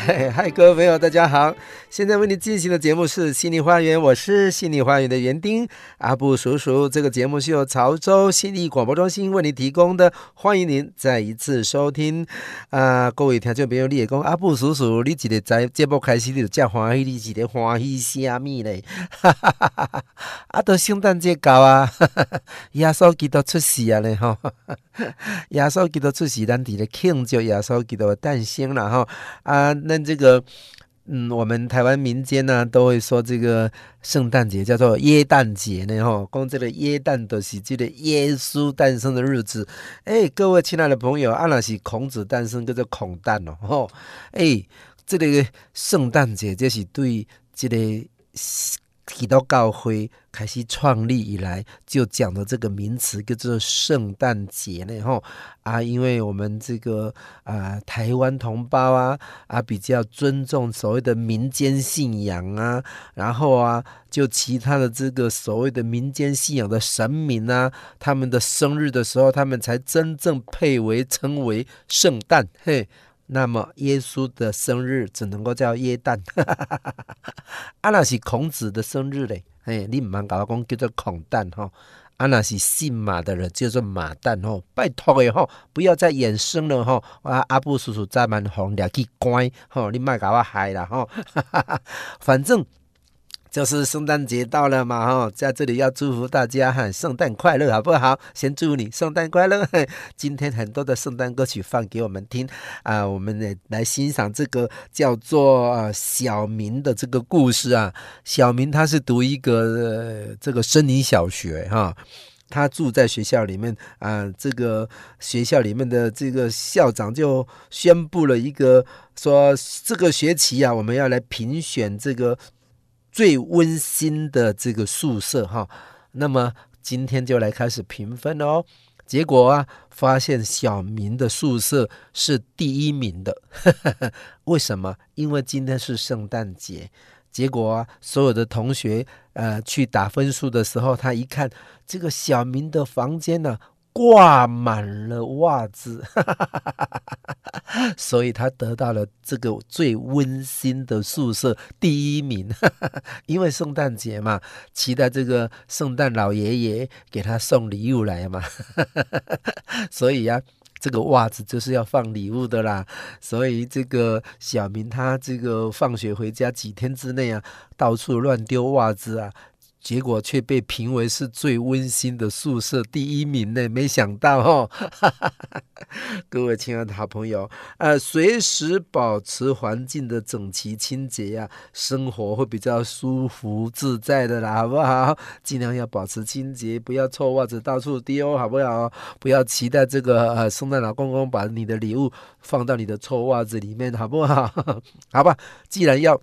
嗨，各位朋友，大家好！现在为您进行的节目是《心灵花园》，我是心灵花园的园丁阿布叔叔。这个节目是由潮州信义广播中心为您提供的，欢迎您再一次收听。啊、各位听众朋友，你也讲阿布叔叔，你记得在节目开始你就这欢喜，你记得欢喜什么呢？哈哈哈哈哈！啊，都圣诞节到啊，耶稣基督出世啊嘞哈！耶稣基督出世，咱伫咧庆祝耶稣基督的诞生了哈啊那。这个，嗯，我们台湾民间呢都会说这个圣诞节叫做耶诞节呢，吼，讲这个耶诞的是这个耶稣诞生的日子。哎，各位亲爱的朋友，啊，那是孔子诞生，叫做孔诞哦，吼，哎，这个圣诞节就是对这个。提到教会开始创立以来，就讲的这个名词叫做圣诞节呢，吼啊，因为我们这个啊、台湾同胞啊啊比较尊重所谓的民间信仰啊，然后啊就其他的这个所谓的民间信仰的神明啊，他们的生日的时候，他们才真正配为称为圣诞，嘿。那么耶稣的生日只能够叫耶诞，啊那是孔子的生日嘞，哎，你唔通搞我讲叫做孔诞哈，啊那是姓马的人叫做马诞吼，拜托诶吼，不要再衍生了吼，啊阿布叔叔再蛮红两句乖吼，你莫搞我害啦吼，反正。就是圣诞节到了嘛，哈，在这里要祝福大家哈，圣诞快乐，好不好？先祝你圣诞快乐。今天很多的圣诞歌曲放给我们听啊，我们来来欣赏这个叫做小明的这个故事啊。小明他是读一个、这个森林小学哈，他住在学校里面啊，这个学校里面的这个校长就宣布了一个说，这个学期啊，我们要来评选这个。最温馨的这个宿舍哈，那么今天就来开始评分哦。结果啊，发现小明的宿舍是第一名的，为什么？因为今天是圣诞节。结果啊，所有的同学呃去打分数的时候，他一看这个小明的房间呢、挂满了袜子，所以他得到了这个最温馨的宿舍第一名。因为圣诞节嘛，期待这个圣诞老爷爷给他送礼物来嘛，所以呀、这个袜子就是要放礼物的啦。所以这个小明他这个放学回家几天之内啊，到处乱丢袜子啊。结果却被评为是最温馨的宿舍第一名呢，没想到哦，各位亲爱的好朋友，呃，随时保持环境的整齐清洁呀，生活会比较舒服自在的啦，好不好？尽量要保持清洁，不要臭袜子到处丢，好不好？不要期待这个呃圣诞老公公把你的礼物放到你的臭袜子里面，好不好？好吧，既然要。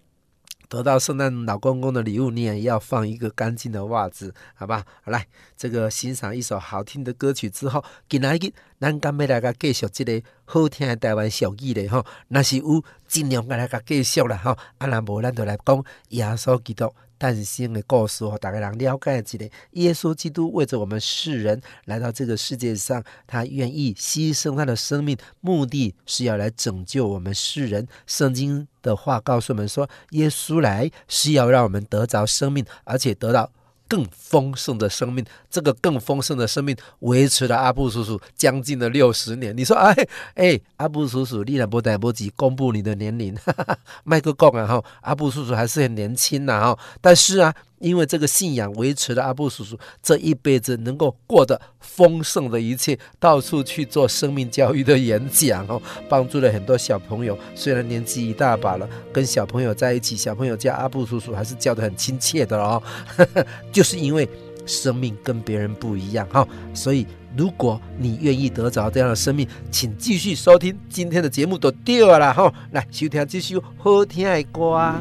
得到圣诞老公公的礼物，你也要放一个干净的袜子，好吧？好，来，这个欣赏一首好听的歌曲之后，今仔日咱干要来个继续这个好听的台湾小语嘞吼，那是有尽量来个继续啦吼，啊，那无咱就来讲耶稣基督。诞生的故事，大家人了解一下。耶稣基督为着我们世人来到这个世界上，他愿意牺牲他的生命，目的是要来拯救我们世人。圣经的话告诉我们说，耶稣来是要让我们得着生命，而且得到。更丰盛的生命，这个更丰盛的生命维持了阿布叔叔将近了六十年。你说，哎哎，阿布叔叔，你来不来不及公布你的年龄？麦克讲啊，哈，阿布叔叔还是很年轻呐，哈，但是啊。因为这个信仰维持了阿布叔叔这一辈子能够过得丰盛的一切，到处去做生命教育的演讲哦，帮助了很多小朋友。虽然年纪一大把了，跟小朋友在一起，小朋友叫阿布叔叔还是叫得很亲切的哦。就是因为生命跟别人不一样哈。所以，如果你愿意得着这样的生命，请继续收听今天的节目都对了哈。来，收听这首好听的歌。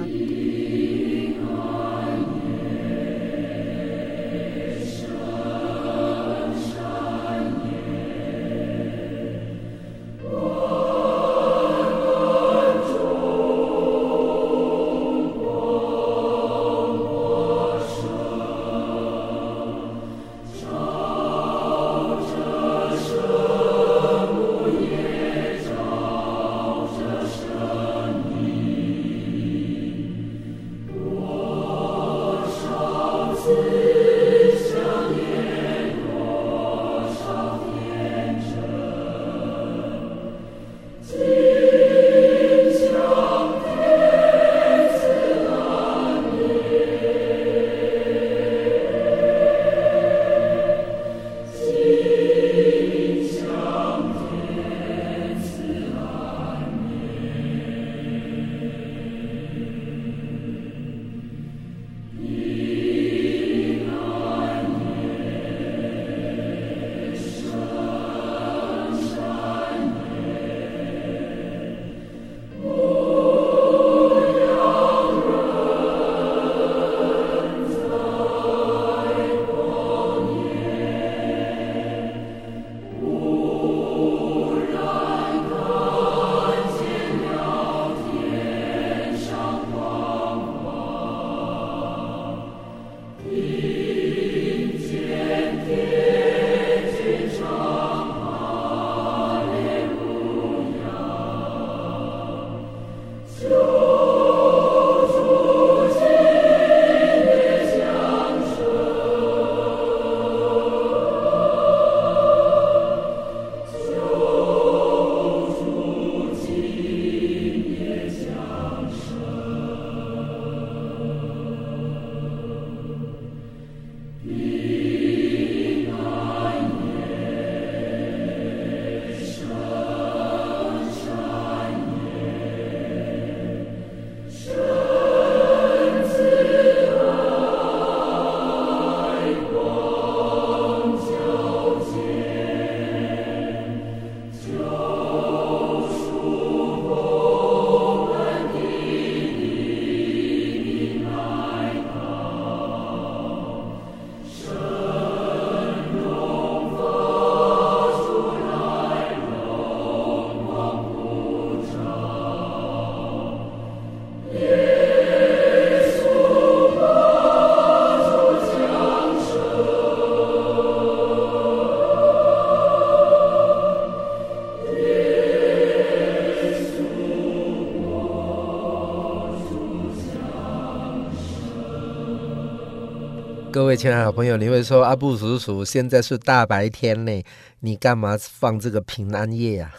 亲爱的好朋友，你会说阿布叔叔现在是大白天呢，你干嘛放这个平安夜啊？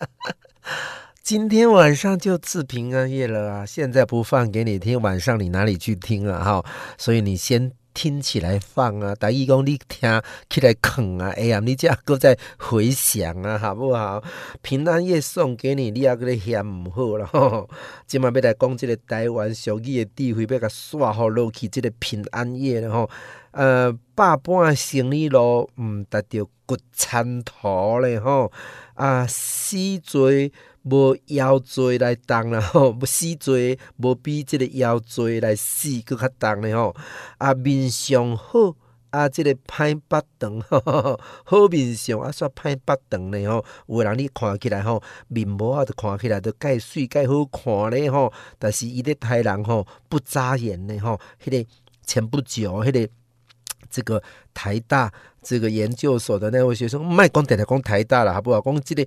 今天晚上就至平安夜了啊！现在不放给你听，晚上你哪里去听啊？哈，所以你先。听起来放啊，大义公你听起来啃啊，哎呀，你这个在回响啊，好不好？平安夜送给你，你也搁咧嫌唔好了吼。今晚要来讲这个台湾俗语的智慧，要甲刷好落去。这个平安夜了吼，呃，百般生理路，唔达到骨参头咧吼，啊，死罪。无腰椎来动啦 吼，不死罪无比这个腰椎来死搁较重咧吼。啊，面上好啊，这个歹巴肠 吼，好面相啊，煞歹巴肠咧吼。有人你看起来吼，面无啊，就看起来都介水介好看咧吼。但是伊咧台人吼不眨眼咧吼。迄、个前不久，迄、那个 这个台大这个研究所的那位学生，莫讲直直讲台大啦，好不好？讲这个。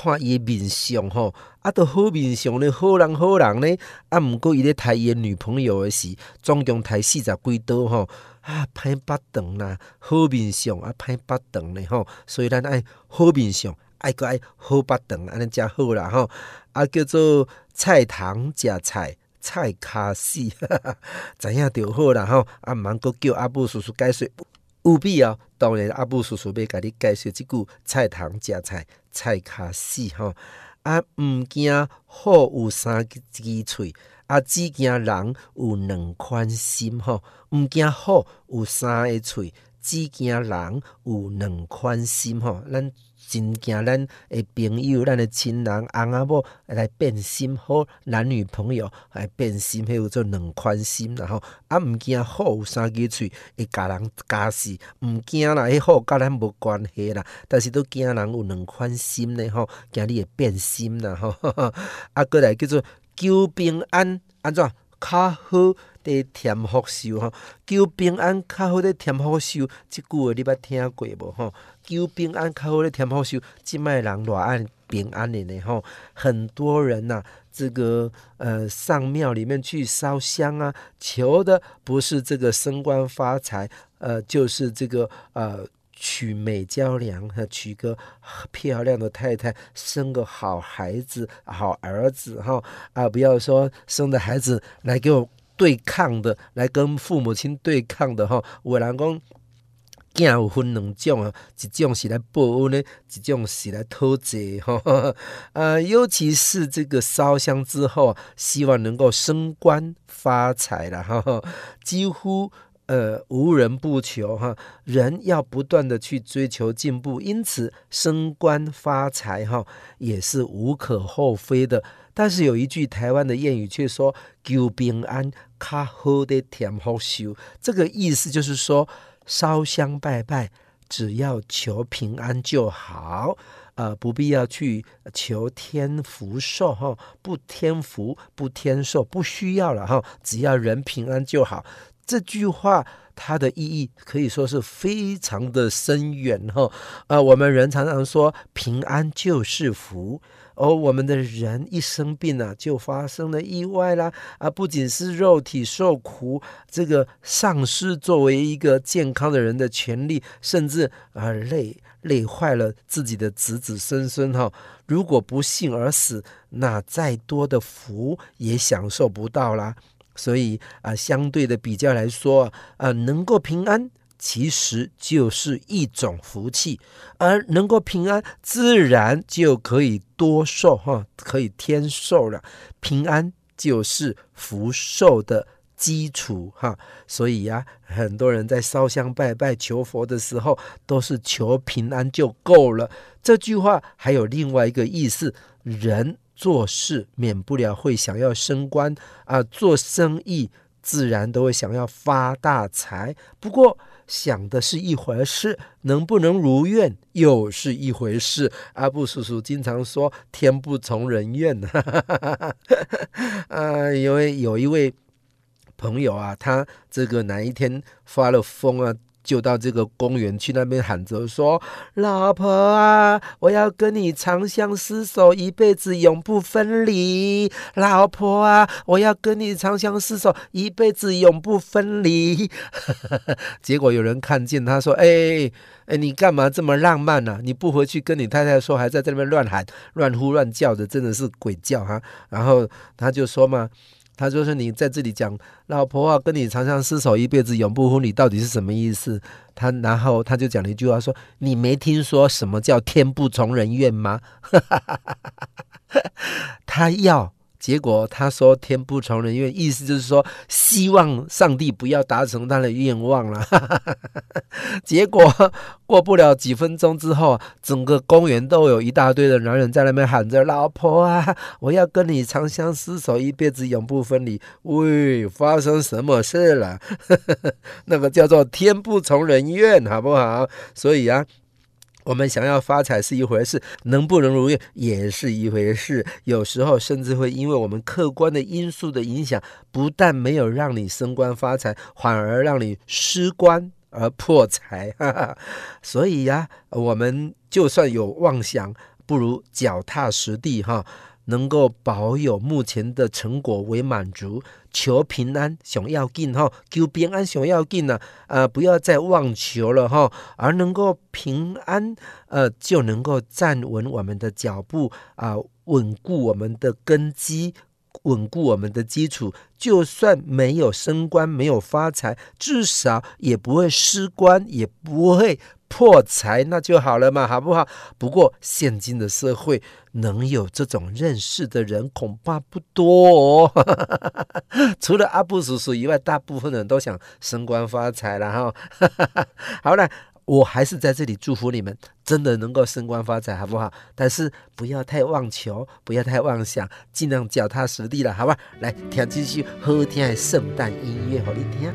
看伊的面相吼，啊，都好面相咧，好人好人咧，啊，毋过伊咧抬伊的女朋友的时，总共抬四十几刀吼，啊，歹巴肠啦，好面相啊，歹巴肠咧吼，所以咱爱好面相，爱搁爱好巴肠，安尼才好啦吼，啊，叫做菜头食菜，菜骹死，知影就好啦吼，啊，毋通搁叫阿布叔叔解说。有必要，当然阿布叔叔要甲你介绍即句菜头食菜，菜卡死吼。啊，毋惊虎有三支喙，啊，只惊人有两款心吼。毋惊虎有三个喙，只惊人有两款心吼。咱真惊咱的朋友、咱的亲人、翁仔某来变心，好男女朋友来变心，迄有做两宽心，然后啊，毋惊虎有三支喙会甲人咬死，毋惊啦，迄虎甲咱无关系啦，但是都惊人有两宽心咧吼，惊你会变心啦吼，啊，过来叫做求平安，安怎较好？在添福寿吼，求平安较好咧添福寿，即句话你捌听过无吼？求平安较好咧添福寿，即卖人偌爱平安的呢吼。很多人呐、啊，这个呃上庙里面去烧香啊，求的不是这个升官发财，呃，就是这个呃娶美娇娘，和娶个漂亮的太太，生个好孩子、好儿子哈啊！不要说生的孩子来给我。对抗的，来跟父母亲对抗的哈，有人讲，囝有分两种啊，一种是来报恩的，一种是来讨债哈。呃，尤其是这个烧香之后，希望能够升官发财了哈，几乎呃无人不求哈。人要不断的去追求进步，因此升官发财哈也是无可厚非的。但是有一句台湾的谚语却说“求平安，卡好的添福寿”，这个意思就是说，烧香拜拜，只要求平安就好，呃，不必要去求添福寿哈，不添福不添寿，不需要了哈，只要人平安就好。这句话它的意义可以说是非常的深远哈，呃，我们人常常说平安就是福。而我们的人一生病啊，就发生了意外啦啊！不仅是肉体受苦，这个丧失作为一个健康的人的权利，甚至啊累累坏了自己的子子孙孙哈。如果不幸而死，那再多的福也享受不到啦。所以啊，相对的比较来说啊，能够平安。其实就是一种福气，而能够平安，自然就可以多寿哈，可以添寿了。平安就是福寿的基础哈，所以呀，很多人在烧香拜拜求佛的时候，都是求平安就够了。这句话还有另外一个意思：人做事免不了会想要升官啊，做生意自然都会想要发大财。不过，想的是一回事，能不能如愿又是一回事。阿布叔叔经常说“天不从人愿”哈哈哈哈。啊，因为有一位朋友啊，他这个哪一天发了疯啊。就到这个公园去，那边喊着说：“老婆啊，我要跟你长相厮守，一辈子永不分离。老婆啊，我要跟你长相厮守，一辈子永不分离。” 结果有人看见他说：“哎哎，你干嘛这么浪漫呢、啊？你不回去跟你太太说，还在这边乱喊、乱呼、乱叫的，真的是鬼叫哈！”然后他就说嘛。他就是你在这里讲，老婆啊，跟你长相厮守一辈子，永不分离，到底是什么意思？他然后他就讲了一句话说：“你没听说什么叫天不从人愿吗？”他要。结果他说“天不从人愿”，意思就是说希望上帝不要达成他的愿望了。结果过不了几分钟之后，整个公园都有一大堆的男人在那边喊着：“老婆啊，我要跟你长相厮守一辈子，永不分离。”喂，发生什么事了？那个叫做“天不从人愿”，好不好？所以啊。我们想要发财是一回事，能不能如愿也是一回事。有时候甚至会因为我们客观的因素的影响，不但没有让你升官发财，反而让你失官而破财。哈哈，所以呀，我们就算有妄想，不如脚踏实地哈。能够保有目前的成果为满足，求平安想要紧哈，求平安想要紧呢，呃，不要再妄求了哈，而能够平安，呃，就能够站稳我们的脚步啊，稳固我们的根基，稳固我们的基础。就算没有升官，没有发财，至少也不会失官，也不会破财那就好了嘛，好不好？不过现今的社会能有这种认识的人恐怕不多哦。除了阿布叔叔以外，大部分人都想升官发财了哈。好了，我还是在这里祝福你们，真的能够升官发财，好不好？但是不要太妄求，不要太妄想，尽量脚踏实地了，好吧？来，听继续好听的圣诞音乐，好你听。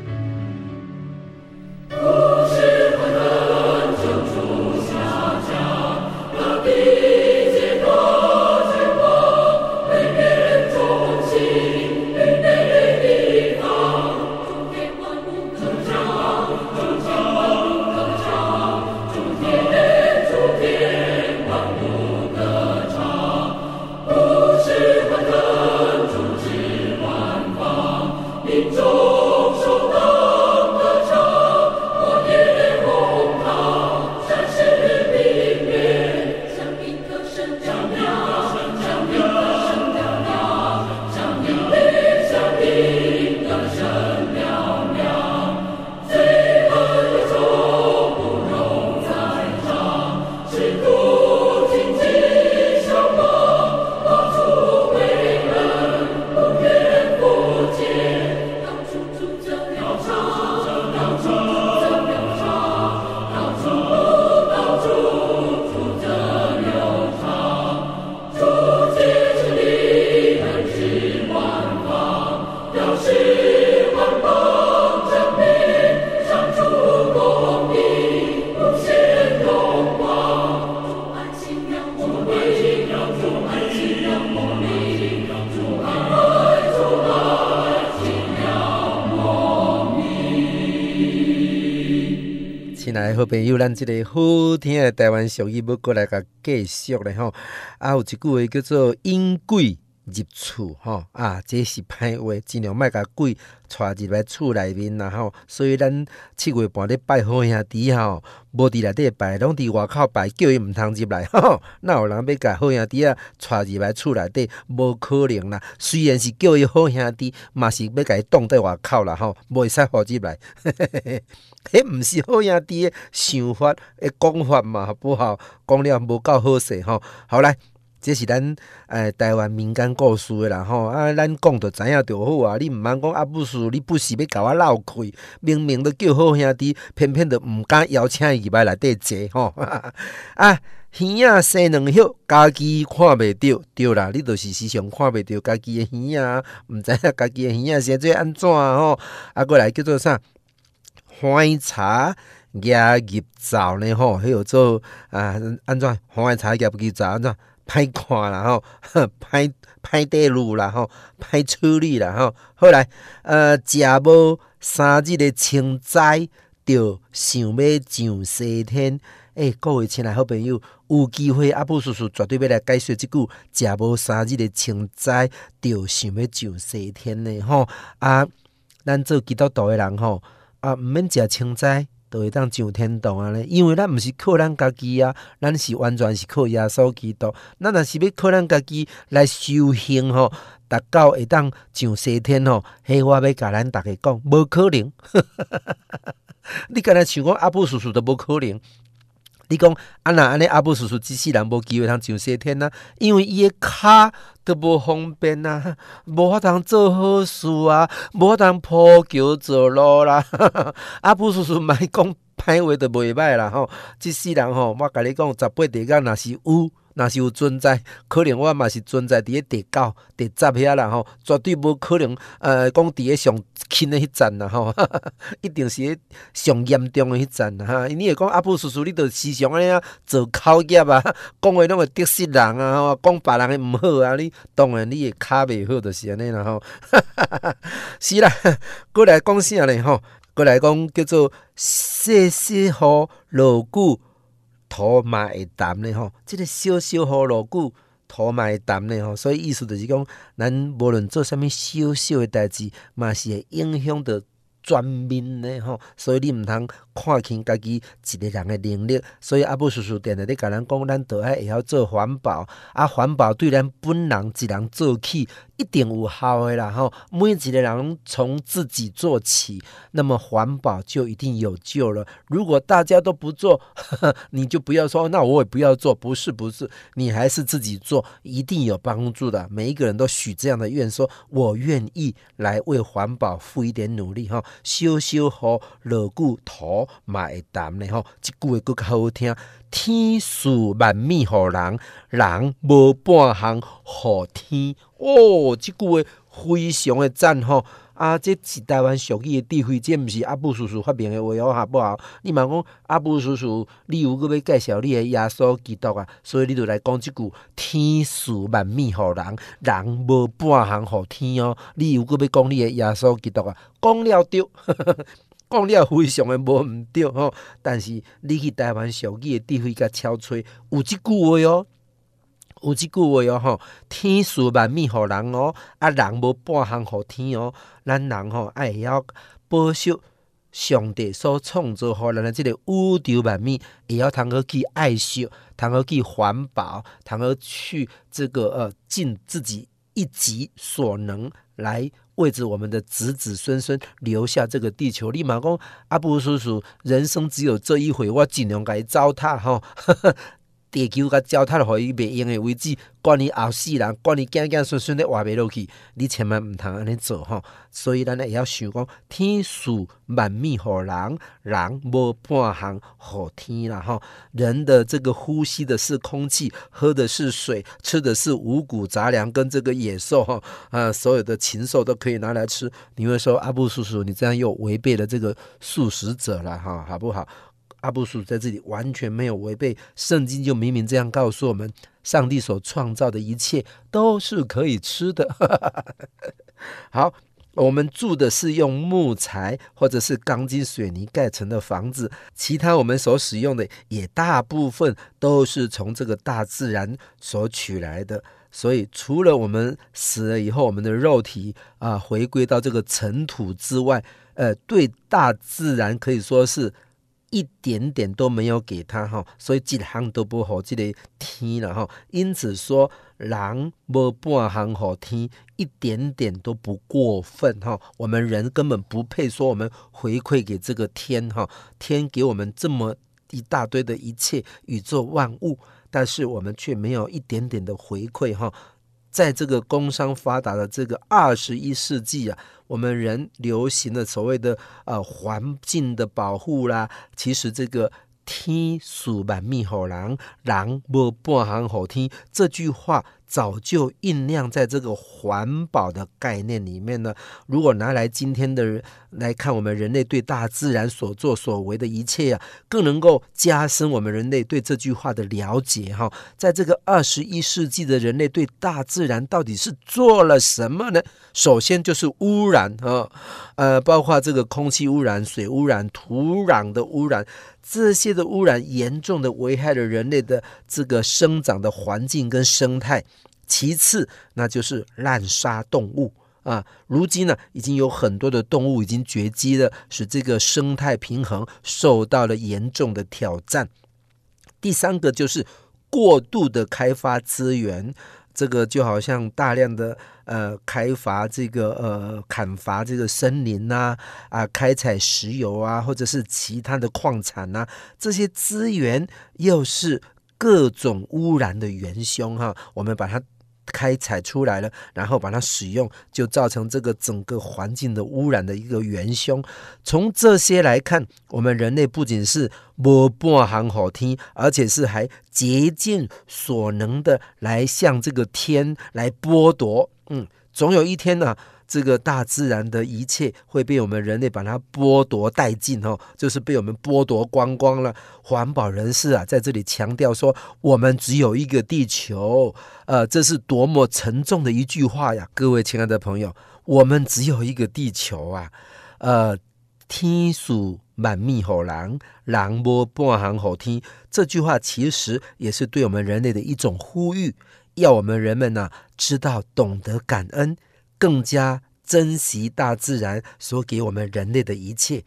好朋友，咱即个好听的台湾俗语要过来甲继续咧吼，啊，有一句话叫做因鬼入厝吼，啊，这是歹话，尽量莫甲鬼带入来厝内面啦吼。所以咱七月半咧拜好兄弟吼，无伫内底拜，拢伫外口拜，叫伊毋通入来 吼。那有人要甲好兄弟啊带入来厝内底，无可能啦。虽然是叫伊好兄弟，嘛是要甲伊挡在外口啦吼，无会使互入来。迄毋是好兄弟的想法诶，讲法嘛，好不好？讲了无够好势吼。好来，这是咱诶、台湾民间故事诶啦吼。啊，咱讲着知影着好啊。你毋通讲阿布叔，你不是要甲我闹开？明明都叫好兄弟，偏偏都毋敢邀请伊来内底坐吼。啊，耳仔生两叶，家己看袂着，着啦，你着是时常看袂着家己诶耳仔，毋知影家己诶耳仔生做安怎吼？啊，过来叫做啥？欢茶夹入灶呢？吼，迄号做啊？安怎欢茶夹入灶？安怎歹看啦？吼，歹歹带路啦？吼，歹处理啦？吼，后来呃，食无三日的清斋，就想要上西天。诶、各位亲爱好朋友，有机会阿布叔叔绝对要来解说这句：食无三日的清斋，就想要上西天呢？吼啊，咱做基督徒的人吼。啊，毋免食清斋，都会当上天堂啊！咧，因为咱毋是靠咱家己啊，咱是完全是靠耶稣基督。咱若是要靠咱家己来修行吼，达到会当上西天吼，迄我要甲咱逐个讲，无可能。你敢若想讲阿布叔叔都无可能。你讲啊，若安尼阿布叔叔即世人无机会通上西天啊，因为伊个骹都无方便啊，无法通做好事啊，无法通铺桥走路啦。阿布叔叔莫讲歹话都袂歹啦吼，即世人吼，我甲你讲，十八地甲若是有。若是有存在，可能我嘛是存在伫咧第九、第十遐啦吼，绝对无可能。呃，讲伫咧上轻的迄站啦吼，一定是咧上严重的迄站啦哈。你会讲阿布叔叔，你着时常安尼啊做口业啊，讲话拢会得失人啊，吼，讲别人的毋好啊，你当然你会骹袂好，就是安尼啦吼。是啦，过来讲啥咧吼？过来讲叫做细细雨落久。土嘛会澹咧吼，即、个小小雨落久，土嘛会澹咧吼，所以意思就是讲，咱无论做啥物小小诶代志，嘛是会影响着全面咧吼，所以你毋通看清家己一个人的能力。所以阿布叔叔定定咧甲咱讲，咱都爱会晓做环保。啊，环保对咱本人一人做起，一定有效的啦。吼，每一个人从自己做起，那么环保就一定有救了。如果大家都不做，呵呵，你就不要说，那我也不要做。不是，不是，你还是自己做，一定有帮助的。每一个人都许这样的愿，说我愿意来为环保付一点努力。哈，修修好，落骨嘛会淡的。哈，这句话佫较好听。天赐万米互人，人无半项互天。哦，即句话非常的赞吼啊！这是台湾俗语的智慧，这毋是阿布叔叔发明的话哦，好不好？你嘛讲阿布叔叔，你有个要介绍你的耶稣基督啊，所以你就来讲即句：天赐万米互人，人无半项互天哦。你有个要讲你的耶稣基督啊，讲了对，讲了非常的无毋对吼。但是你去台湾俗语的智慧甲超吹，有这句话哟。有这句话哟，吼，天赐万米互人哦，啊，人无半项互天哦。咱人吼爱要保守上帝所创造互咱的这个宇宙万米，也要通好去爱惜，通好去环保，通好去这个呃尽自己一己所能来为着我们的子子孙孙留下这个地球。立马讲阿布叔叔，人生只有这一回，我尽量该糟蹋哈。地球甲糟蹋互伊袂用诶位置，管你后世人，管你子子孙孙的活袂落去，你千万毋通安尼做吼。所以咱会晓想讲，天数万米互人，人无半项互天啦吼。人的这个呼吸的是空气，喝的是水，吃的是五谷杂粮，跟这个野兽哈啊，所有的禽兽都可以拿来吃。你会说阿布叔叔，你这样又违背了这个素食者了哈，好不好？阿布叔在这里完全没有违背圣经，就明明这样告诉我们：上帝所创造的一切都是可以吃的。好，我们住的是用木材或者是钢筋水泥盖成的房子，其他我们所使用的也大部分都是从这个大自然所取来的。所以，除了我们死了以后，我们的肉体啊回归到这个尘土之外，呃，对大自然可以说是。一点点都没有给他哈，所以一行都不好，这个天了哈。因此说，人无半行好天，一点点都不过分哈。我们人根本不配说我们回馈给这个天哈。天给我们这么一大堆的一切宇宙万物，但是我们却没有一点点的回馈哈。在这个工商发达的这个二十一世纪啊。我们人流行的所谓的呃环境的保护啦，其实这个天数万米好人，人无半行好天这句话。早就酝酿在这个环保的概念里面呢。如果拿来今天的来看，我们人类对大自然所作所为的一切啊，更能够加深我们人类对这句话的了解哈。在这个二十一世纪的人类对大自然到底是做了什么呢？首先就是污染啊，呃，包括这个空气污染、水污染、土壤的污染。这些的污染严重的危害了人类的这个生长的环境跟生态。其次，那就是滥杀动物啊。如今呢，已经有很多的动物已经绝迹了，使这个生态平衡受到了严重的挑战。第三个就是过度的开发资源。这个就好像大量的呃开发这个呃砍伐这个森林呐啊，开采石油啊或者是其他的矿产呐，这些资源又是各种污染的元凶哈，我们把它。开采出来了，然后把它使用，就造成这个整个环境的污染的一个元凶。从这些来看，我们人类不仅是摸半行好听，而且是还竭尽所能的来向这个天来剥夺。嗯，总有一天呢、这个大自然的一切会被我们人类把它剥夺殆尽哦，就是被我们剥夺光光了。环保人士啊，在这里强调说，我们只有一个地球，呃，这是多么沉重的一句话呀！各位亲爱的朋友，我们只有一个地球啊，呃，天赐万米给人，人无半项给天。这句话其实也是对我们人类的一种呼吁，要我们人们呢、知道懂得感恩。更加珍惜大自然所给我们人类的一切，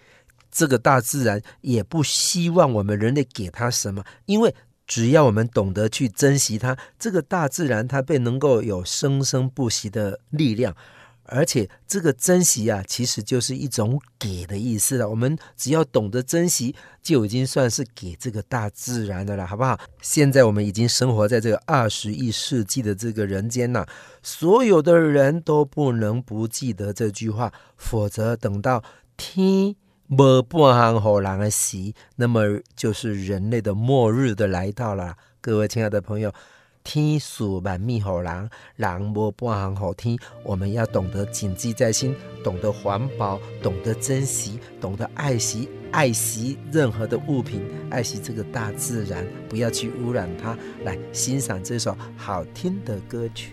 这个大自然也不希望我们人类给他什么，因为只要我们懂得去珍惜它，这个大自然它便能够有生生不息的力量。而且这个珍惜啊，其实就是一种给的意思了。我们只要懂得珍惜，就已经算是给这个大自然的了，好不好？现在我们已经生活在这个二十一世纪的这个人间呐，所有的人都不能不记得这句话，否则等到天没半行好人的时，那么就是人类的末日的来到了。各位亲爱的朋友。天数万物予人，人无半行好天。我们要懂得谨记在心，懂得环保，懂得珍惜，懂得爱惜，爱惜任何的物品，爱惜这个大自然，不要去污染它。来欣赏这首好听的歌曲。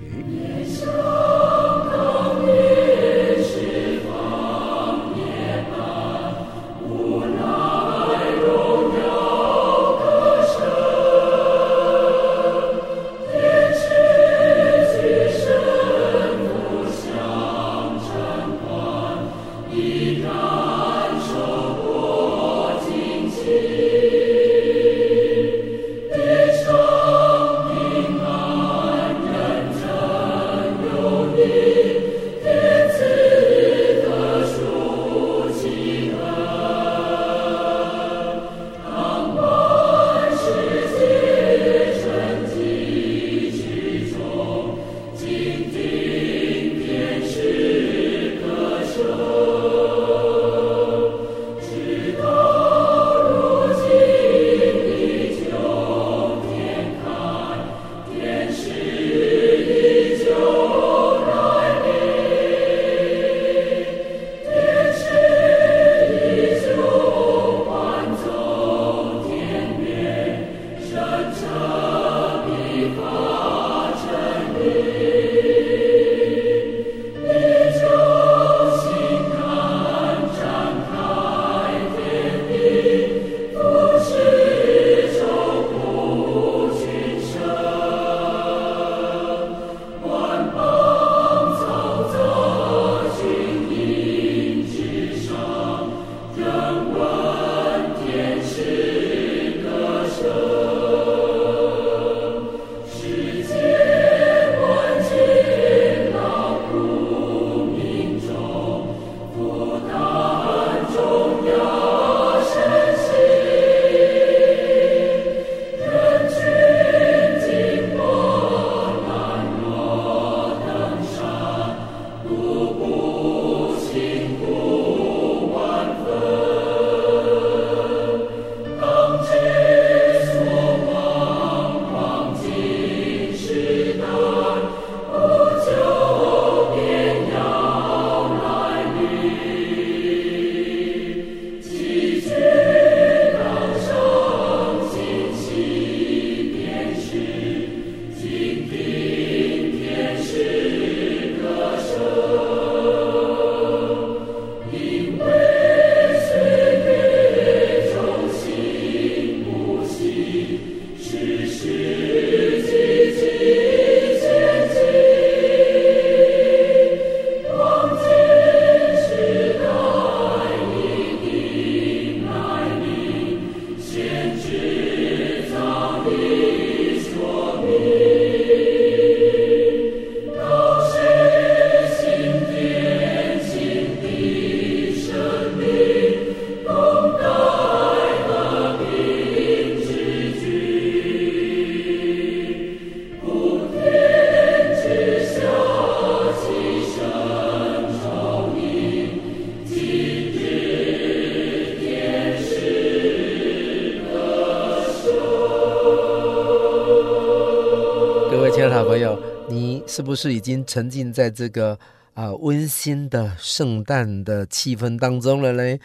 是不是已经沉浸在这个啊、温馨的圣诞的气氛当中了呢？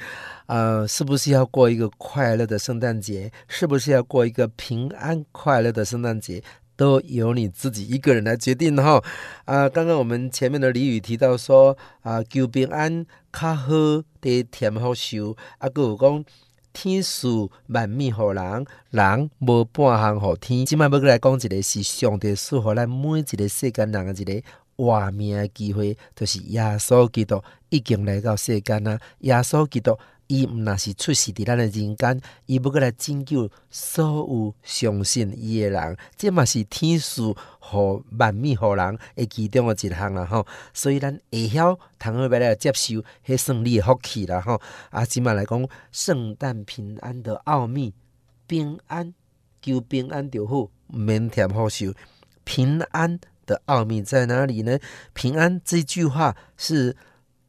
啊、是不是要过一个快乐的圣诞节？是不是要过一个平安快乐的圣诞节？都由你自己一个人来决定哈。啊、刚刚我们前面的俚语提到说啊，求平安较好得甜好受，啊，阁有讲。天赐万物予人，人无半项好天。今摆要来讲一个，是上帝赐予咱每一个世间人的一个活命的机会，就是耶稣基督已经来到世间啊！耶稣基督伊毋那是出世伫咱诶人间，伊要过来拯救所有相信伊诶人，这嘛是天赐互万物互人诶其中诶一项啦吼。所以咱会晓通好要来接受，迄算你诶福气啦吼。啊，即嘛来讲，圣诞平安的奥秘，平安求平安就好，免添好受。平安的奥秘在哪里呢？平安这句话是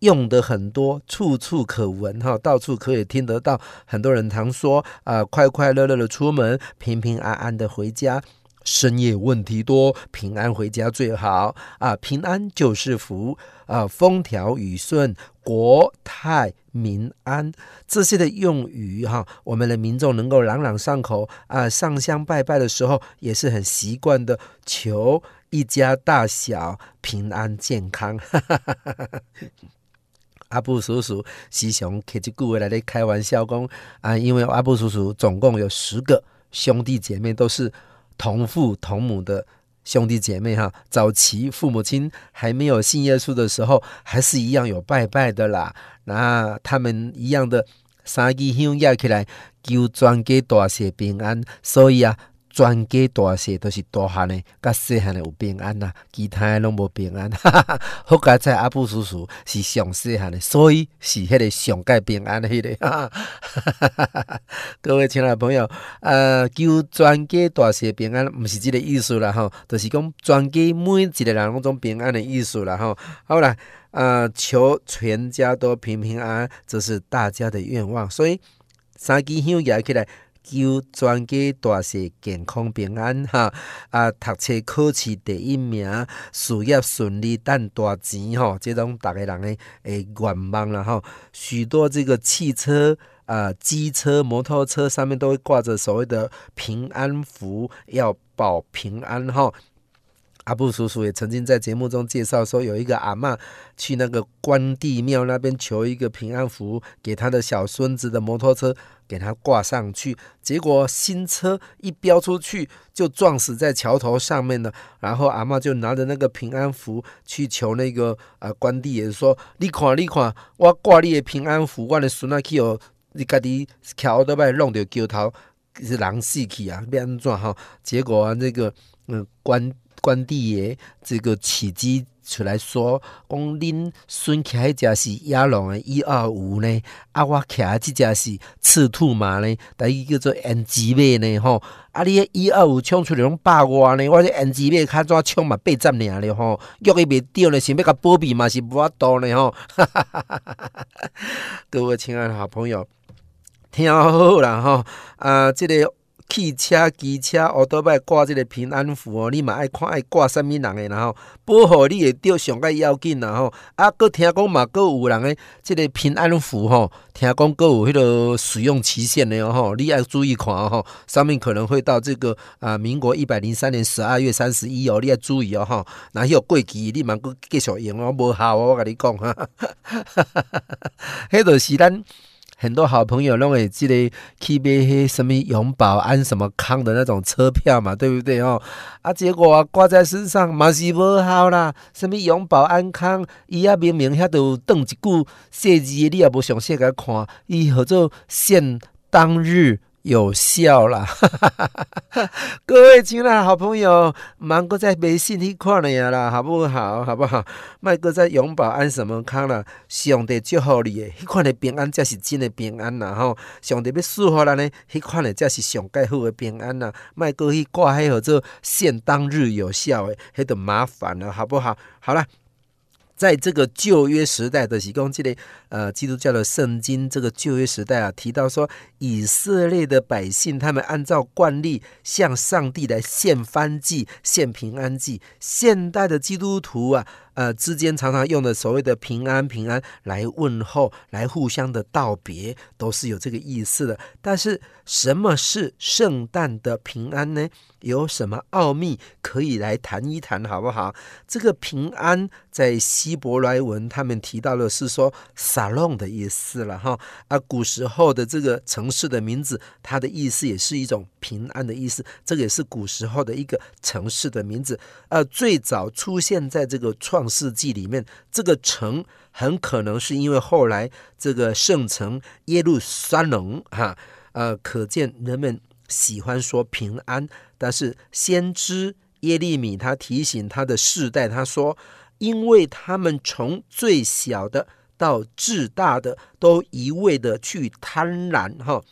用的很多，处处可闻哈，到处可以听得到。很多人常说啊、快快乐乐的出门，平平安安的回家。深夜问题多，平安回家最好啊！平安就是福啊！风调雨顺，国泰民安，这些的用语哈，我们的民众能够朗朗上口啊！上香拜拜的时候也是很习惯的，求一家大小平安健康。阿布叔叔时常开这句话来咧开玩笑讲啊，因为阿布叔叔总共有十个兄弟姐妹，都是。同父同母的兄弟姐妹哈，早期父母亲还没有信耶稣的时候，还是一样有拜拜的啦。那他们一样的三支香压起来，求全家大小平安。所以啊。全家大细都是大汉的，甲细汉的有平安呐，其他拢无平安。哈哈，好佳在阿布叔叔是上细汉的，所以是迄个上盖平安的迄个。哈哈哈哈，各位亲爱朋友，呃，求全家大细平安，毋是即个意思啦吼，就是讲全家每一个人拢总平安的意思啦吼。好啦，呃，求全家都平平安安，这是大家的愿望，所以三支香举起来。求全家大细健康平安 哈啊！读册考试第一名，事业顺利，赚大钱吼！这种逐个人的诶愿望啦吼。许多这个汽车啊、机车、摩托车上面都会挂着所谓的平安符，要保平安哈。阿布叔叔也曾经在节目中介绍说，有一个阿嬷去那个关帝庙那边求一个平安符，给他的小孙子的摩托车给他挂上去，结果新车一飙出去就撞死在桥头上面了。然后阿嬷就拿着那个平安符去求那个呃关帝爷说：“你看，你看，我挂你的平安符，我的孙仔去哦，你家己桥都要弄掉桥头是人死去啊，变安怎哈？结果啊，那个嗯关。”关帝爷这个奇迹出来说，讲恁孙骑的是野狼的一二五呢，啊我骑的这只是赤兔马呢，第一个叫做 N G 马呢吼，啊你一二五冲出来拢百外呢，我这 N G 马较怎冲嘛八十尔呢吼，约伊袂掉呢，想要甲保庇嘛是无法度呢吼，哈哈哈哈哈！各位亲爱的好朋友，听好啦吼，啊这个。汽车、机车、乌多摆挂这个平安符哦，你嘛爱看爱挂什么人诶，然后保护你会着上个要紧然后啊，阁听讲嘛，阁有人诶，这个平安符吼，听讲阁有迄个使用期限诶哦吼，你爱注意看吼，上面可能会到这个啊，民国一百零三年十二月三十一哦，你爱注意哦吼，那有过期你嘛阁继续用哦，无效哦，我甲你讲哈，迄个是咱。很多好朋友拢会记得 KBA 什么永保安什么康的那种车票嘛，对不对哦？啊，结果啊挂在身上嘛是无效啦。什么永保安康，伊啊明明遐都登一句细字，你也无详细甲看，伊叫做限当日。有效啦，各位亲爱的好朋友，芒果在微信里看了呀啦，好不好？好不好？麦哥在永保安什么康啦？上帝祝福你诶，迄款的平安才是真的平安呐吼！上帝要赐福咱呢，迄款的才是上盖好的平安呐。麦哥去挂迄号做限当日有效诶，迄都麻烦了，好不好？好了。在这个旧约时代的时光，这里呃，基督教的圣经这个旧约时代啊，提到说以色列的百姓，他们按照惯例向上帝来献燔祭、献平安祭。现代的基督徒啊。呃，之间常常用的所谓的平安平安来问候，来互相的道别，都是有这个意思的。但是，什么是圣诞的平安呢？有什么奥秘可以来谈一谈，好不好？这个平安在希伯来文，他们提到的是说沙龙的意思了哈。啊，古时候的这个城市的名字，它的意思也是一种平安的意思。这个也是古时候的一个城市的名字。呃，最早出现在这个创世纪里面，这个城很可能是因为后来这个圣城耶路撒冷哈，呃，可见人们喜欢说平安。但是先知耶利米他提醒他的世代，他说，因为他们从最小的。到至大的都一味的去贪婪哈，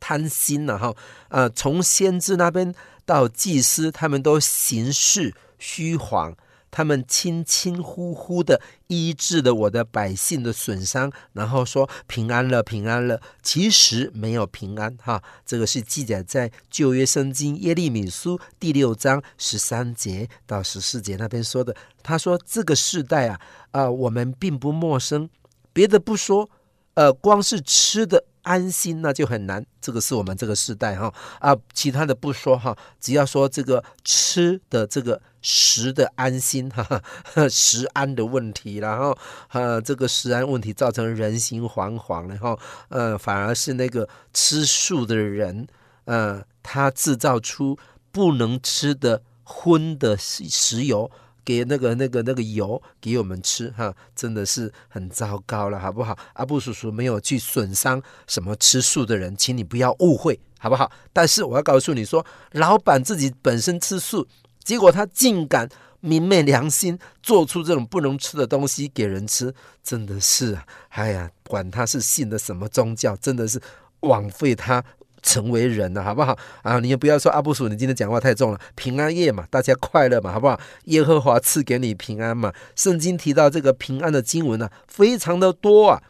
贪心了哈，呃，从先知那边到祭司，他们都行事虚晃，他们轻轻忽忽的医治了我的百姓的损伤，然后说平安了，平安了，其实没有平安哈。这个是记载在旧约圣经耶利米书第六章十三节到十四节那边说的。他说这个世代啊。啊、我们并不陌生。别的不说，呃，光是吃的安心那就很难。这个是我们这个时代哈啊，其他的不说哈，只要说这个吃的这个食的安心哈，哈，食安的问题，然后呃，这个食安问题造成人心惶惶，然后呃，反而是那个吃素的人，呃，他制造出不能吃的荤的食油。给那个那个那个油给我们吃哈，真的是很糟糕了，好不好？阿布叔叔没有去损伤什么吃素的人，请你不要误会，好不好？但是我要告诉你说，老板自己本身吃素，结果他竟敢泯灭良心，做出这种不能吃的东西给人吃，真的是，哎呀，管他是信的什么宗教，真的是枉费他。成为人了，好不好啊？你也不要说阿布叔，你今天讲话太重了。平安夜嘛，大家快乐嘛，好不好？耶和华赐给你平安嘛。圣经提到这个平安的经文呢、非常的多啊。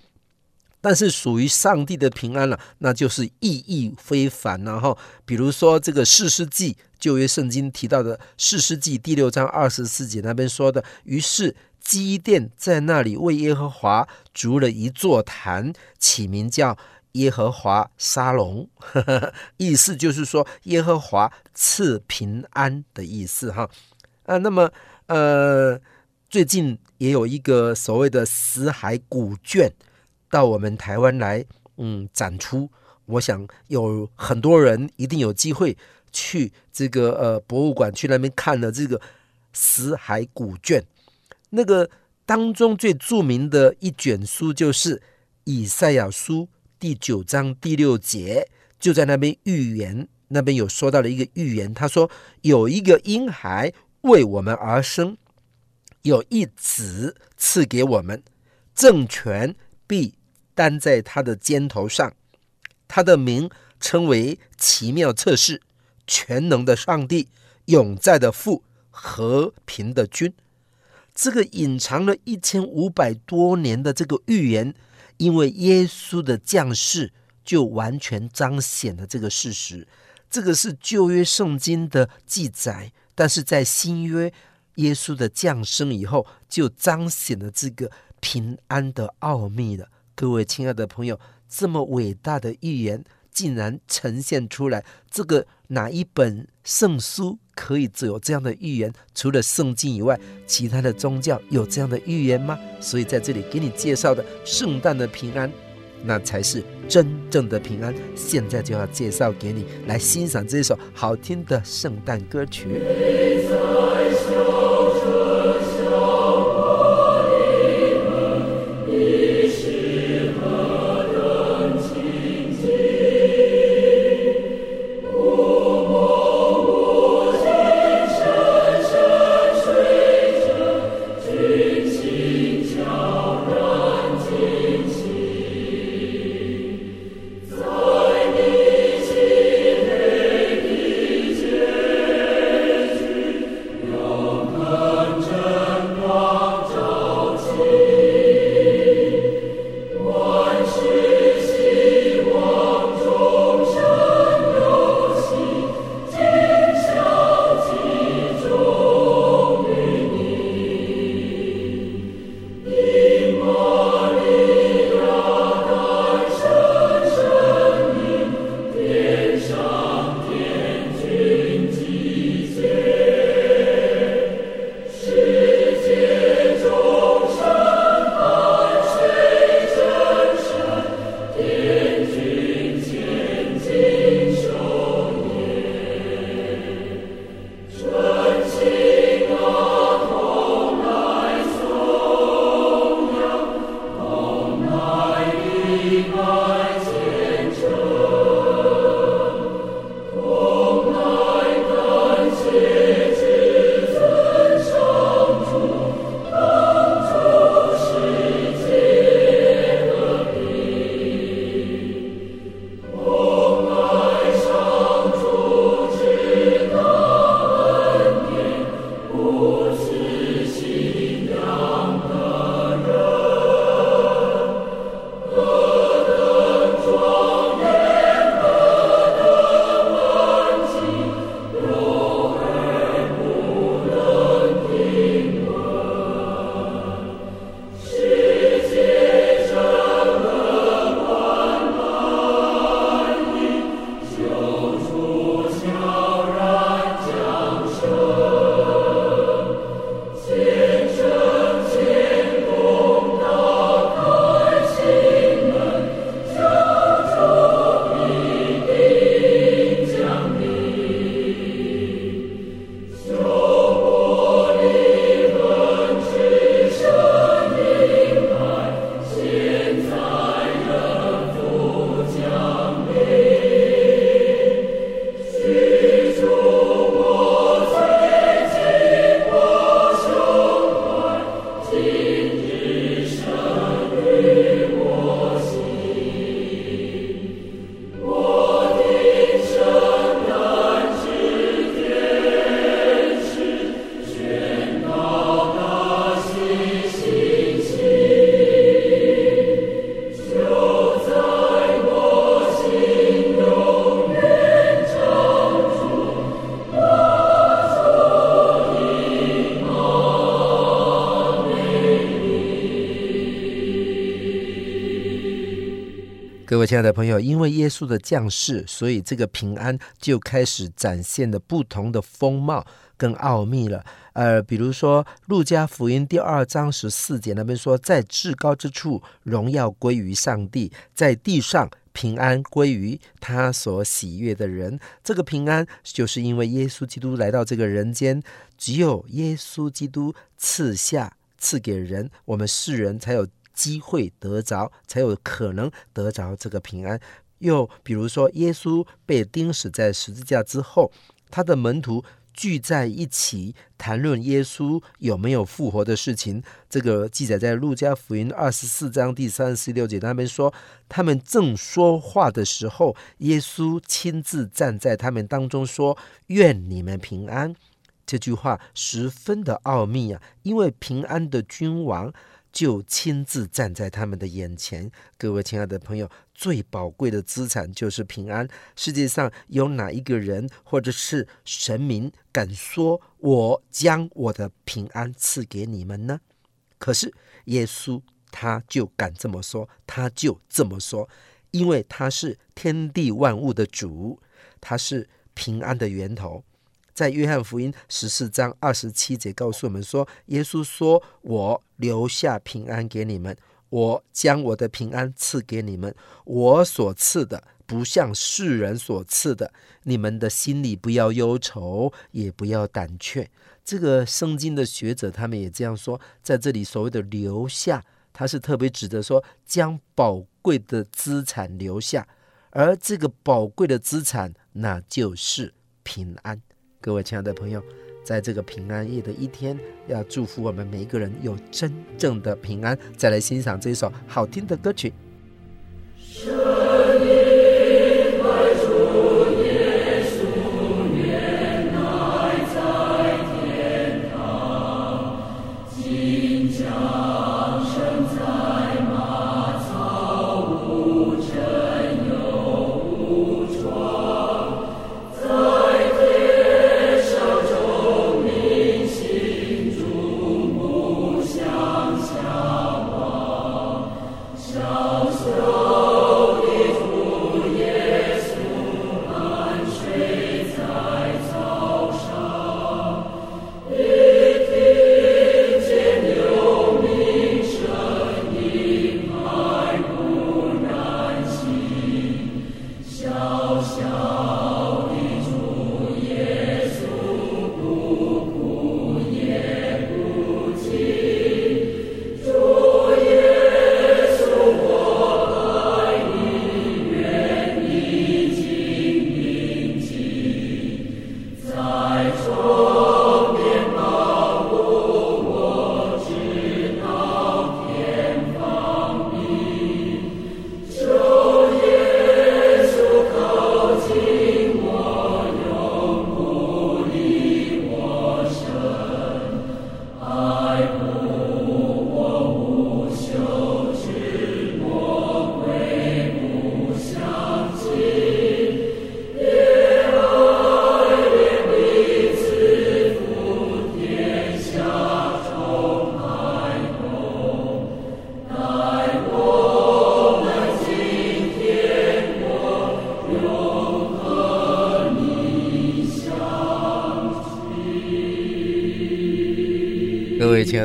但是属于上帝的平安了、那就是意义非凡。然后，比如说这个四世纪旧约圣经提到的四世纪第六章二十四节那边说的，于是基甸在那里为耶和华筑了一座坛，起名叫。耶和华沙龙，意思就是说耶和华赐平安的意思哈啊。那么呃，最近也有一个所谓的死海古卷到我们台湾来，嗯，展出。我想有很多人一定有机会去这个呃博物馆去那边看了这个死海古卷。那个当中最著名的一卷书就是以赛亚书。第九章第六节就在那边预言，那边有说到了一个预言，他说有一个婴孩为我们而生，有一子赐给我们，政权必担在他的肩头上，他的名称为奇妙测试、全能的上帝、永在的父、和平的君。这个隐藏了一千五百多年的这个预言。因为耶稣的降世，就完全彰显了这个事实。这个是旧约圣经的记载，但是在新约耶稣的降生以后，就彰显了这个平安的奥秘了。各位亲爱的朋友，这么伟大的预言，竟然呈现出来，这个哪一本圣书可以只有这样的预言？除了圣经以外，其他的宗教有这样的预言吗？所以在这里给你介绍的圣诞的平安，那才是真正的平安。现在就要介绍给你来欣赏这一首好听的圣诞歌曲。亲爱的朋友，因为耶稣的降世，所以这个平安就开始展现的不同的风貌跟奥秘了。呃，比如说《路加福音》第二章十四节那边说，在至高之处荣耀归于上帝，在地上平安归于他所喜悦的人。这个平安就是因为耶稣基督来到这个人间，只有耶稣基督赐下赐给人，我们世人才有。机会得着，才有可能得着这个平安。又比如说，耶稣被钉死在十字架之后，他的门徒聚在一起谈论耶稣有没有复活的事情。这个记载在路加福音二十四章第三十六节，他们说，他们正说话的时候，耶稣亲自站在他们当中说：“愿你们平安。”这句话十分的奥秘啊，因为平安的君王。就亲自站在他们的眼前。各位亲爱的朋友，最宝贵的资产就是平安。世界上有哪一个人或者是神明敢说“我将我的平安赐给你们呢？”可是耶稣他就敢这么说，他就这么说，因为他是天地万物的主，他是平安的源头。在约翰福音十四章二十七节告诉我们说，耶稣说：“我留下平安给你们，我将我的平安赐给你们。我所赐的不像世人所赐的，你们的心里不要忧愁，也不要胆怯。”这个圣经的学者他们也这样说，在这里所谓的留下，他是特别指的说将宝贵的资产留下，而这个宝贵的资产那就是平安。各位亲爱的朋友，在这个平安夜的一天，要祝福我们每一个人有真正的平安。再来欣赏这一首好听的歌曲。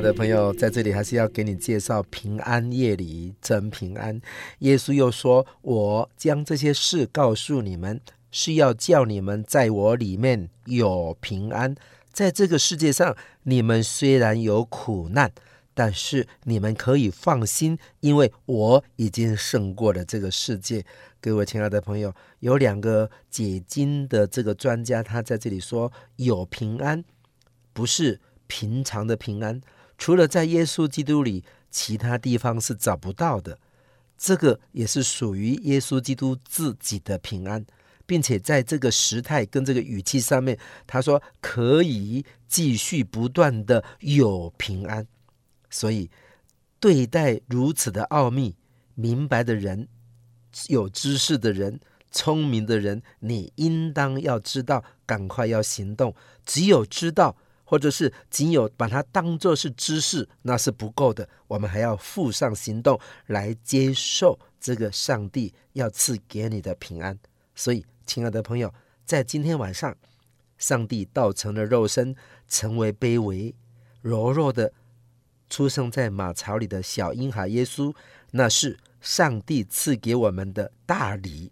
的朋友，在这里还是要给你介绍平安夜里真平安。耶稣又说：“我将这些事告诉你们，是要叫你们在我里面有平安。在这个世界上，你们虽然有苦难，但是你们可以放心，因为我已经胜过了这个世界。”各位亲爱的朋友，有两个解经的这个专家，他在这里说：“有平安，不是。”平常的平安，除了在耶稣基督里，其他地方是找不到的。这个也是属于耶稣基督自己的平安，并且在这个时态跟这个语气上面，他说可以继续不断的有平安。所以对待如此的奥秘，明白的人、有知识的人、聪明的人，你应当要知道，赶快要行动。只有知道。或者是仅有把它当做是知识，那是不够的。我们还要付上行动来接受这个上帝要赐给你的平安。所以，亲爱的朋友，在今天晚上，上帝道成了肉身，成为卑微柔弱的出生在马槽里的小婴孩耶稣，那是上帝赐给我们的大礼，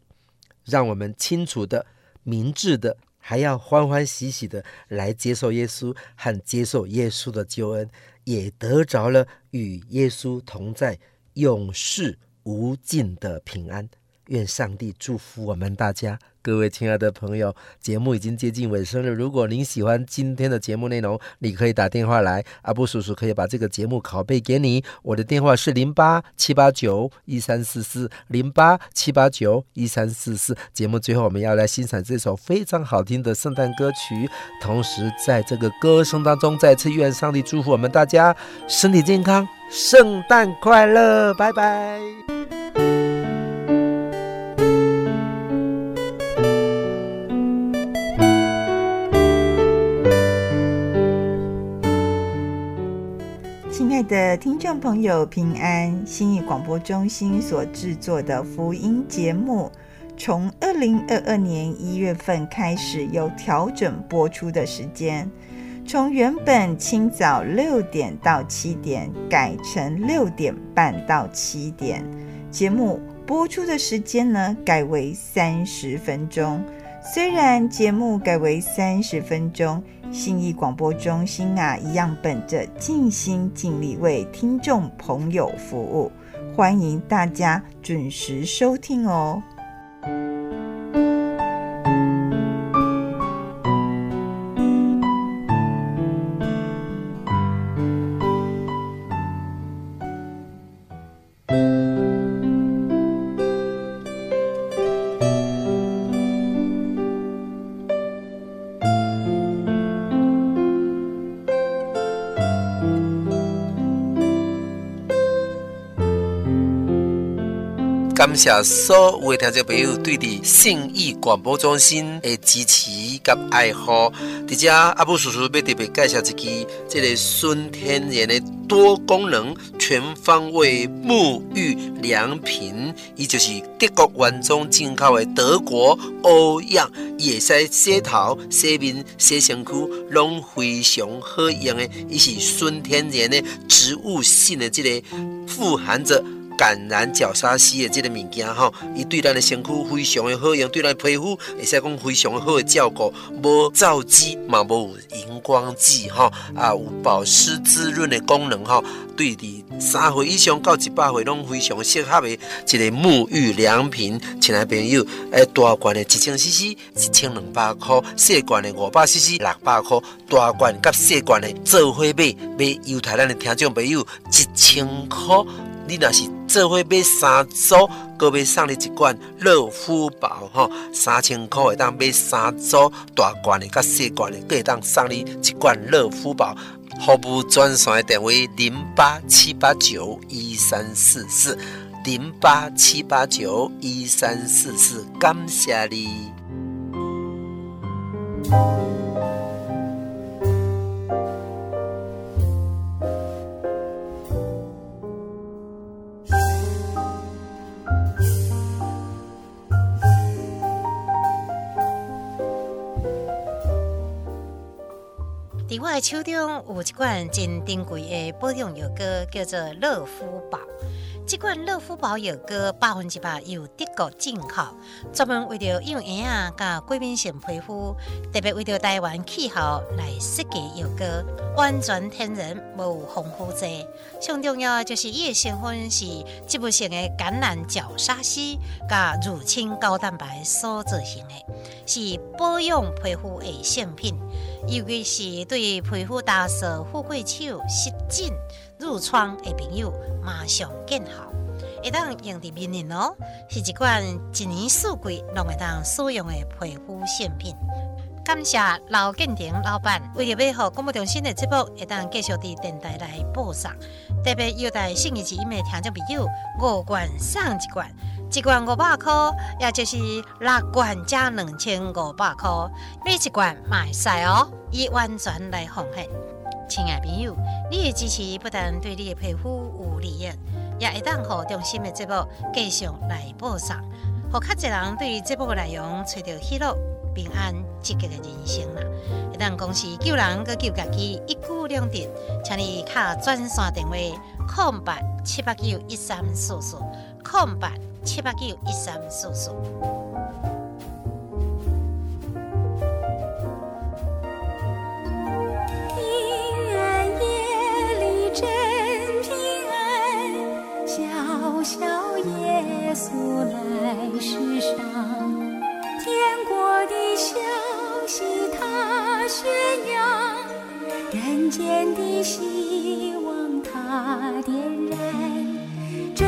让我们清楚的、明智的。还要欢欢喜喜的来接受耶稣和接受耶稣的救恩，也得着了与耶稣同在、永世无尽的平安。愿上帝祝福我们大家。各位亲爱的朋友，节目已经接近尾声了。如果您喜欢今天的节目内容，你可以打电话来，阿布叔叔可以把这个节目拷贝给你。我的电话是零八七八九一三四四零八七八九一三四四。节目最后，我们要来欣赏这首非常好听的圣诞歌曲。同时，在这个歌声当中，再次愿上帝祝福我们大家身体健康，圣诞快乐，拜拜。亲爱的听众朋友平安，新义广播中心所制作的福音节目，从二零二二年一月份开始有调整播出的时间，从原本清早六点到七点，改成六点半到七点。节目播出的时间呢，改为三十分钟。虽然节目改为三十分钟。信义广播中心啊，一样本着尽心尽力为听众朋友服务，欢迎大家准时收听哦。感谢所有听众朋友对的信义广播中心的支持和爱护。在这阿布叔叔要特别介绍一支这个纯天然的多功能全方位沐浴良品，伊就是德国原装进口的德国欧阳，也使洗头、洗面、洗身躯，拢非常好用的。伊是纯天然的植物性的这个富含着。橄榄角鲨烯的这个物件吼，伊对咱的身躯非常的好用，对咱的皮肤会使讲非常的好的照顾，无皂基嘛，无荧光剂吼，啊有保湿滋润的功能吼，对的三岁以上到一百岁拢非常适合的一个沐浴良品。亲爱朋友，诶，大罐的一千 CC 一千两百块，细罐的五百 CC 六百块，大罐甲细罐的做伙买，买犹太咱的听众朋友一千块。你若是做伙买三组，阁要送你一罐乐肤宝吼，三千块会当买三组大罐的甲细罐的，阁会当送你一罐乐肤宝。服务专线的电话零八七八九一三四四零八七八九一三四四，感谢你。在我的手中有一罐真珍贵的保养药膏，叫做乐肤宝。这款乐肤宝药膏百分之百由德国进口，专门为了幼儿啊、甲过敏性皮肤，特别为了台湾气候来设计药膏，完全天然，无防腐剂。上重要就是伊的成分是植物性的橄榄角鲨烯，加乳清高蛋白所制成的，是保养皮肤的圣品。尤其是对皮肤干涩、富贵手、湿疹、褥疮的朋友，马上见效，会当用在面上哦。是一款一年四季拢会当使用的皮肤产品。感谢刘建廷老板，为了要好广播中心的节目，会当继续伫电台来播送。特别优待信义之音的听众朋友，五罐送一罐。一罐五百块，也就是六罐加两千五百块，每一罐买晒哦，以完全来奉献。亲爱朋友，你的支持不但对你的皮肤有利益，也会当和中心的节目继续来补偿，和较侪人对于节目内容找到喜乐、平安、积极的人生啦。会当公司救人，佮救家己，一举两得，请你卡专线电话：空八七八九一三四四，空八七八九一三四四。小小耶稣来世上，天国的消息他宣扬，人间的希望他点燃，真